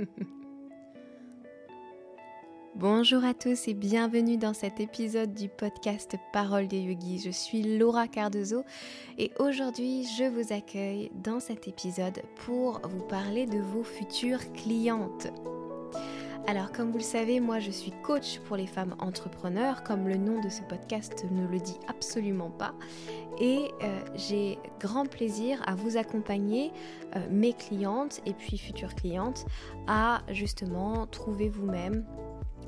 Bonjour à tous et bienvenue dans cet épisode du podcast Parole des yogis. Je suis Laura Cardozo et aujourd'hui je vous accueille dans cet épisode pour vous parler de vos futures clientes. Alors comme vous le savez, moi je suis coach pour les femmes entrepreneurs, comme le nom de ce podcast ne le dit absolument pas. Et euh, j'ai grand plaisir à vous accompagner, euh, mes clientes et puis futures clientes, à justement trouver vous-même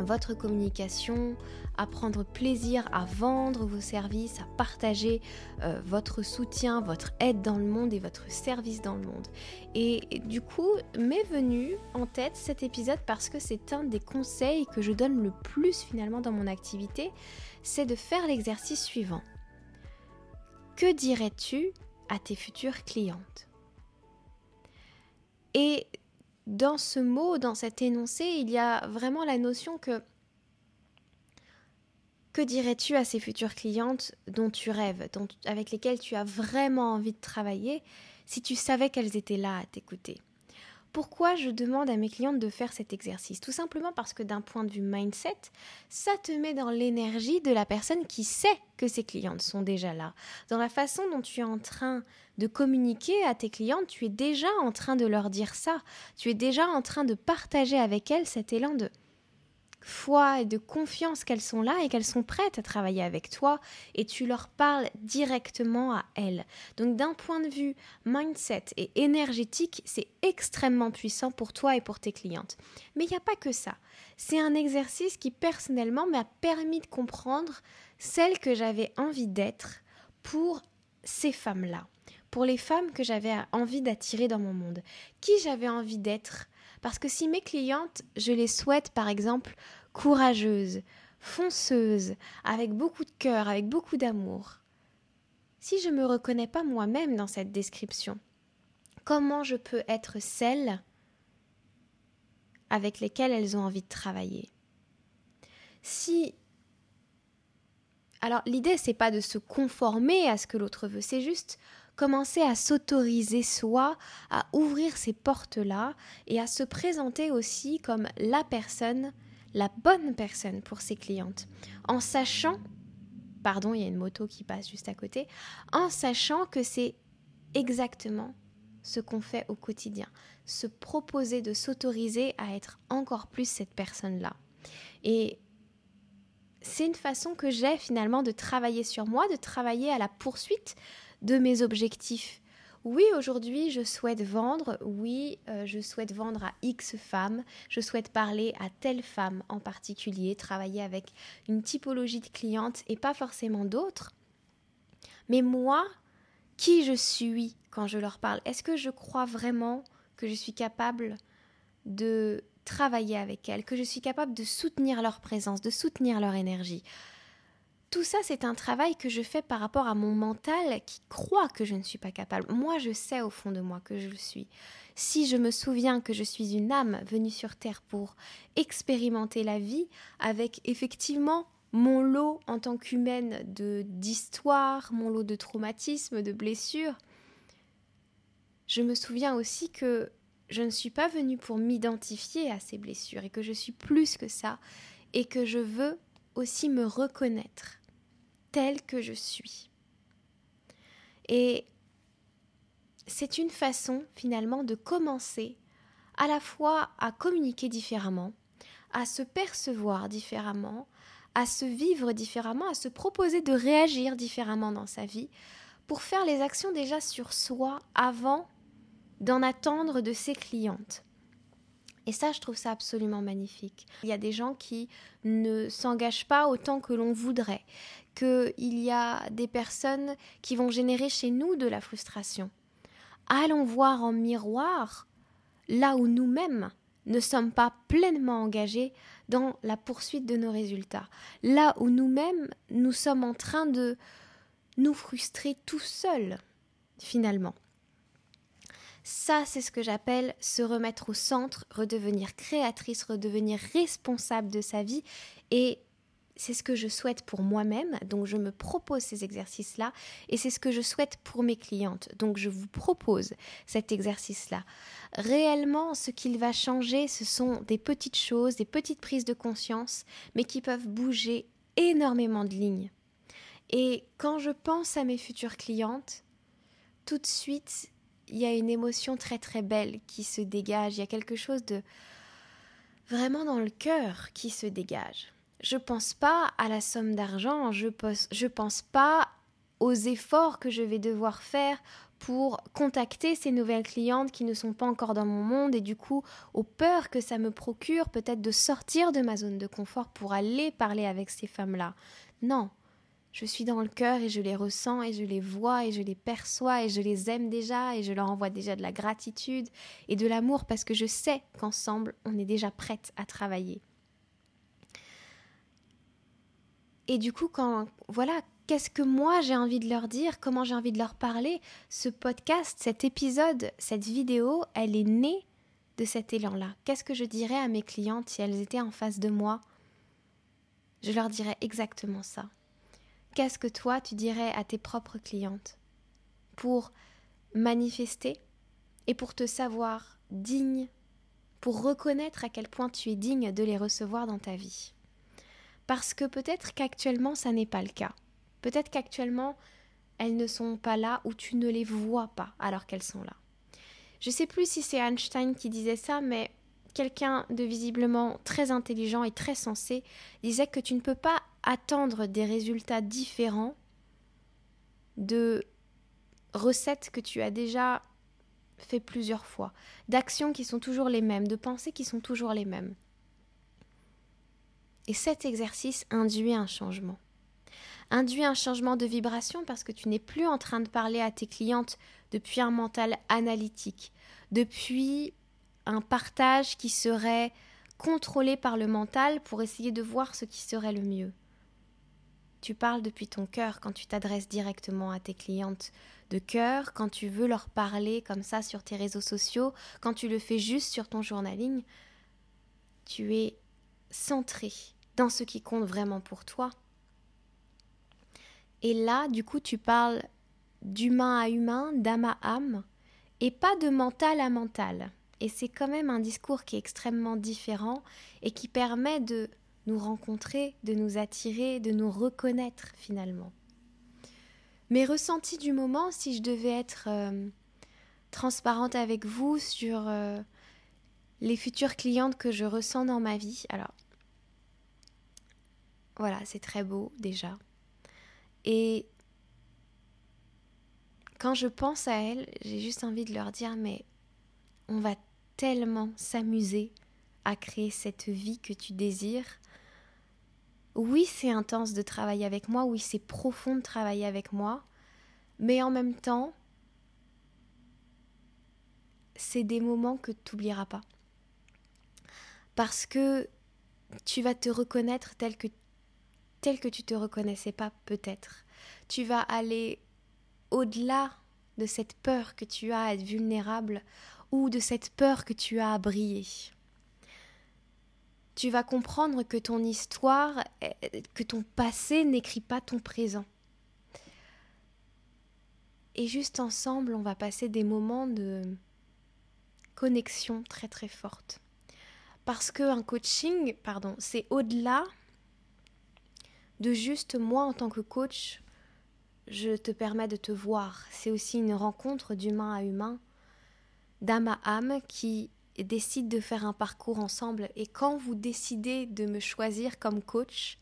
votre communication, à prendre plaisir à vendre vos services, à partager euh, votre soutien, votre aide dans le monde et votre service dans le monde. Et, du coup, m'est venu en tête cet épisode parce que c'est un des conseils que je donne le plus finalement dans mon activité, c'est de faire l'exercice suivant. Que dirais-tu à tes futures clientes? Et dans ce mot, dans cet énoncé, il y a vraiment la notion que que dirais-tu à ces futures clientes dont tu rêves, avec lesquelles tu as vraiment envie de travailler, si tu savais qu'elles étaient là à t'écouter? Pourquoi je demande à mes clientes de faire cet exercice? Tout simplement parce que d'un point de vue mindset, ça te met dans l'énergie de la personne qui sait que ses clientes sont déjà là. Dans la façon dont tu es en train de communiquer à tes clientes, tu es déjà en train de leur dire ça. Tu es déjà en train de partager avec elles cet élan de foi et de confiance qu'elles sont là et qu'elles sont prêtes à travailler avec toi et tu leur parles directement à elles. Donc d'un point de vue mindset et énergétique, c'est extrêmement puissant pour toi et pour tes clientes. Mais il n'y a pas que ça. C'est un exercice qui personnellement m'a permis de comprendre celle que j'avais envie d'être pour ces femmes-là, pour les femmes que j'avais envie d'attirer dans mon monde, qui j'avais envie d'être parce que si mes clientes, je les souhaite par exemple courageuses, fonceuses, avec beaucoup de cœur, avec beaucoup d'amour, si je ne me reconnais pas moi-même dans cette description, comment je peux être celle avec lesquelles elles ont envie de travailler? Si alors l'idée c'est pas de se conformer à ce que l'autre veut, c'est juste commencer à s'autoriser soi, à ouvrir ces portes-là et à se présenter aussi comme la personne, la bonne personne pour ses clientes, en sachant, pardon, il y a une moto qui passe juste à côté, en sachant que c'est exactement ce qu'on fait au quotidien, se proposer de s'autoriser à être encore plus cette personne-là. Et c'est une façon que j'ai finalement de travailler sur moi, de travailler à la poursuite de mes objectifs. Oui, aujourd'hui, je souhaite vendre, oui, euh, je souhaite vendre à X femmes, je souhaite parler à telle femme en particulier, travailler avec une typologie de clientes et pas forcément d'autres. Mais moi, qui je suis quand je leur parle? Est-ce que je crois vraiment que je suis capable de travailler avec elles, que je suis capable de soutenir leur présence, de soutenir leur énergie? Tout ça, c'est un travail que je fais par rapport à mon mental qui croit que je ne suis pas capable. Moi, je sais au fond de moi que je le suis. Si je me souviens que je suis une âme venue sur Terre pour expérimenter la vie, avec effectivement mon lot en tant qu'humaine de d'histoire, mon lot de traumatismes, de blessures, je me souviens aussi que je ne suis pas venue pour m'identifier à ces blessures et que je suis plus que ça et que je veux aussi me reconnaître telle que je suis. Et c'est une façon finalement de commencer à la fois à communiquer différemment, à se percevoir différemment, à se vivre différemment, à se proposer de réagir différemment dans sa vie, pour faire les actions déjà sur soi avant d'en attendre de ses clientes. Et ça, je trouve ça absolument magnifique. Il y a des gens qui ne s'engagent pas autant que l'on voudrait, qu'il y a des personnes qui vont générer chez nous de la frustration. Allons voir en miroir là où nous-mêmes ne sommes pas pleinement engagés dans la poursuite de nos résultats, là où nous-mêmes nous sommes en train de nous frustrer tout seuls, finalement. Ça, c'est ce que j'appelle se remettre au centre, redevenir créatrice, redevenir responsable de sa vie et c'est ce que je souhaite pour moi-même, donc je me propose ces exercices-là, et c'est ce que je souhaite pour mes clientes, donc je vous propose cet exercice-là. Réellement, ce qu'il va changer, ce sont des petites choses, des petites prises de conscience, mais qui peuvent bouger énormément de lignes. Et quand je pense à mes futures clientes, tout de suite, il y a une émotion très très belle qui se dégage, il y a quelque chose de vraiment dans le cœur qui se dégage. Je pense pas à la somme d'argent, je pense, pense pas aux efforts que je vais devoir faire pour contacter ces nouvelles clientes qui ne sont pas encore dans mon monde et du coup aux peurs que ça me procure peut-être de sortir de ma zone de confort pour aller parler avec ces femmes-là. Non, je suis dans le cœur et je les ressens et je les vois et je les perçois et je les aime déjà et je leur envoie déjà de la gratitude et de l'amour parce que je sais qu'ensemble on est déjà prête à travailler. Et du coup, quand voilà, qu'est-ce que moi j'ai envie de leur dire, comment j'ai envie de leur parler, ce podcast, cet épisode, cette vidéo, elle est née de cet élan-là. Qu'est-ce que je dirais à mes clientes si elles étaient en face de moi? Je leur dirais exactement ça. Qu'est-ce que toi tu dirais à tes propres clientes pour manifester et pour te savoir digne, pour reconnaître à quel point tu es digne de les recevoir dans ta vie? Parce que peut-être qu'actuellement ça n'est pas le cas. Peut-être qu'actuellement elles ne sont pas là ou tu ne les vois pas alors qu'elles sont là. Je sais plus si c'est Einstein qui disait ça, mais quelqu'un de visiblement très intelligent et très sensé disait que tu ne peux pas attendre des résultats différents de recettes que tu as déjà fait plusieurs fois, d'actions qui sont toujours les mêmes, de pensées qui sont toujours les mêmes. Et cet exercice induit un changement. Induit un changement de vibration parce que tu n'es plus en train de parler à tes clientes depuis un mental analytique, depuis un partage qui serait contrôlé par le mental pour essayer de voir ce qui serait le mieux. Tu parles depuis ton cœur quand tu t'adresses directement à tes clientes de cœur, quand tu veux leur parler comme ça sur tes réseaux sociaux, quand tu le fais juste sur ton journaling, tu es centré dans ce qui compte vraiment pour toi. Et là, du coup, tu parles d'humain à humain, d'âme à âme, et pas de mental à mental. Et c'est quand même un discours qui est extrêmement différent et qui permet de nous rencontrer, de nous attirer, de nous reconnaître finalement. Mes ressentis du moment, si je devais être euh, transparente avec vous sur euh, les futures clientes que je ressens dans ma vie, alors voilà, c'est très beau déjà. Et quand je pense à elles, j'ai juste envie de leur dire, mais on va tellement s'amuser à créer cette vie que tu désires. Oui, c'est intense de travailler avec moi, oui, c'est profond de travailler avec moi, mais en même temps, c'est des moments que tu n'oublieras pas. Parce que tu vas te reconnaître tel que tel que tu te reconnaissais pas peut-être. Tu vas aller au-delà de cette peur que tu as à être vulnérable ou de cette peur que tu as à briller. Tu vas comprendre que ton histoire, que ton passé n'écrit pas ton présent. Et juste ensemble, on va passer des moments de connexion très très forte. Parce que un coaching, pardon, c'est au-delà de juste moi en tant que coach, je te permets de te voir. C'est aussi une rencontre d'humain à humain, d'âme à âme qui décide de faire un parcours ensemble. Et quand vous décidez de me choisir comme coach,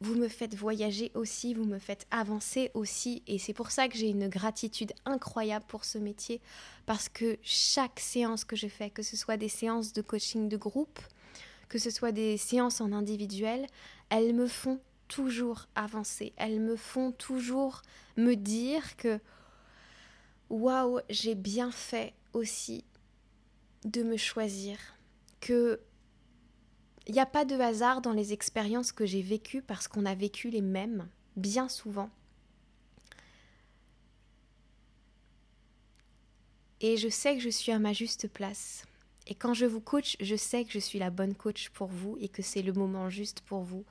vous me faites voyager aussi, vous me faites avancer aussi. Et c'est pour ça que j'ai une gratitude incroyable pour ce métier, parce que chaque séance que je fais, que ce soit des séances de coaching de groupe, que ce soit des séances en individuel, elles me font toujours avancer. Elles me font toujours me dire que waouh, j'ai bien fait aussi de me choisir. Que il n'y a pas de hasard dans les expériences que j'ai vécues parce qu'on a vécu les mêmes, bien souvent. Et je sais que je suis à ma juste place. Et quand je vous coach, je sais que je suis la bonne coach pour vous et que c'est le moment juste pour vous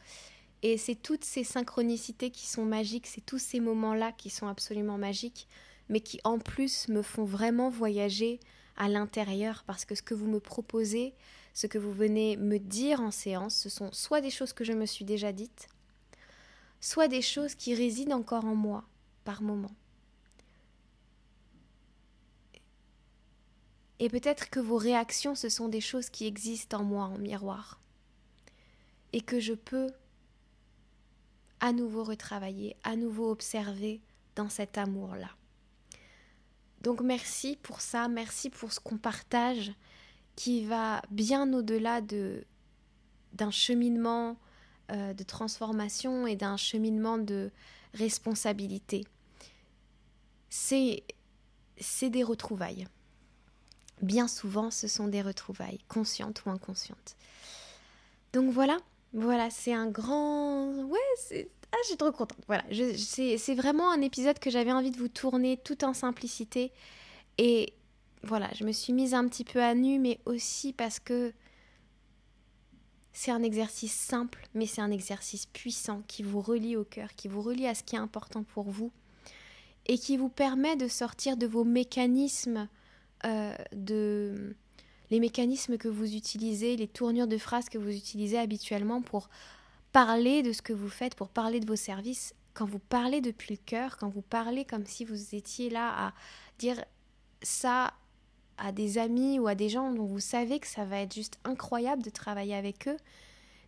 Et c'est toutes ces synchronicités qui sont magiques, c'est tous ces moments-là qui sont absolument magiques, mais qui en plus me font vraiment voyager à l'intérieur parce que ce que vous me proposez, ce que vous venez me dire en séance, ce sont soit des choses que je me suis déjà dites, soit des choses qui résident encore en moi par moment. Et peut-être que vos réactions, ce sont des choses qui existent en moi en miroir. Et que je peux à nouveau retravailler, à nouveau observer dans cet amour-là. Donc merci pour ça, merci pour ce qu'on partage qui va bien au-delà de d'un cheminement euh, de transformation et d'un cheminement de responsabilité. C'est c'est des retrouvailles. Bien souvent, ce sont des retrouvailles, conscientes ou inconscientes. Donc voilà, voilà, c'est un grand... Ah, je suis trop contente. Voilà, c'est vraiment un épisode que j'avais envie de vous tourner tout en simplicité. Et voilà, je me suis mise un petit peu à nu, mais aussi parce que c'est un exercice simple, mais c'est un exercice puissant qui vous relie au cœur, qui vous relie à ce qui est important pour vous et qui vous permet de sortir de vos mécanismes euh, de les mécanismes que vous utilisez, les tournures de phrases que vous utilisez habituellement pour parler de ce que vous faites, pour parler de vos services. Quand vous parlez depuis le cœur, quand vous parlez comme si vous étiez là à dire ça à des amis ou à des gens dont vous savez que ça va être juste incroyable de travailler avec eux,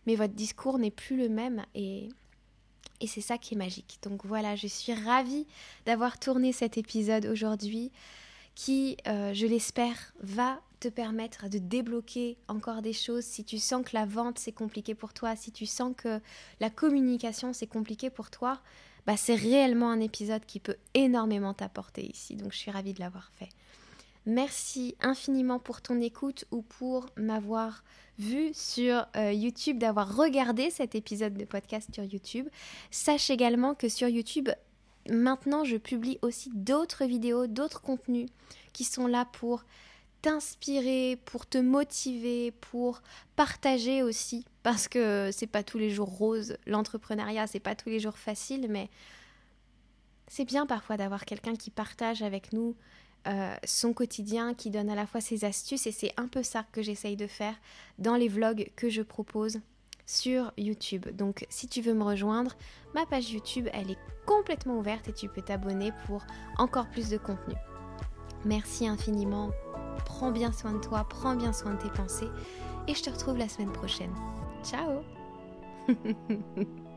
mais votre discours n'est plus le même et, et c'est ça qui est magique. Donc voilà, je suis ravie d'avoir tourné cet épisode aujourd'hui qui, euh, je l'espère, va te permettre de débloquer encore des choses. Si tu sens que la vente c'est compliqué pour toi, si tu sens que la communication c'est compliqué pour toi, bah c'est réellement un épisode qui peut énormément t'apporter ici. Donc je suis ravie de l'avoir fait. Merci infiniment pour ton écoute ou pour m'avoir vu sur euh, YouTube, d'avoir regardé cet épisode de podcast sur YouTube. Sache également que sur YouTube, maintenant je publie aussi d'autres vidéos, d'autres contenus qui sont là pour t'inspirer, pour te motiver, pour partager aussi parce que c'est pas tous les jours rose, l'entrepreneuriat c'est pas tous les jours facile mais c'est bien parfois d'avoir quelqu'un qui partage avec nous euh, son quotidien, qui donne à la fois ses astuces et c'est un peu ça que j'essaye de faire dans les vlogs que je propose sur YouTube. Donc si tu veux me rejoindre, ma page YouTube, elle est complètement ouverte et tu peux t'abonner pour encore plus de contenu. Merci infiniment, prends bien soin de toi, prends bien soin de tes pensées et je te retrouve la semaine prochaine. Ciao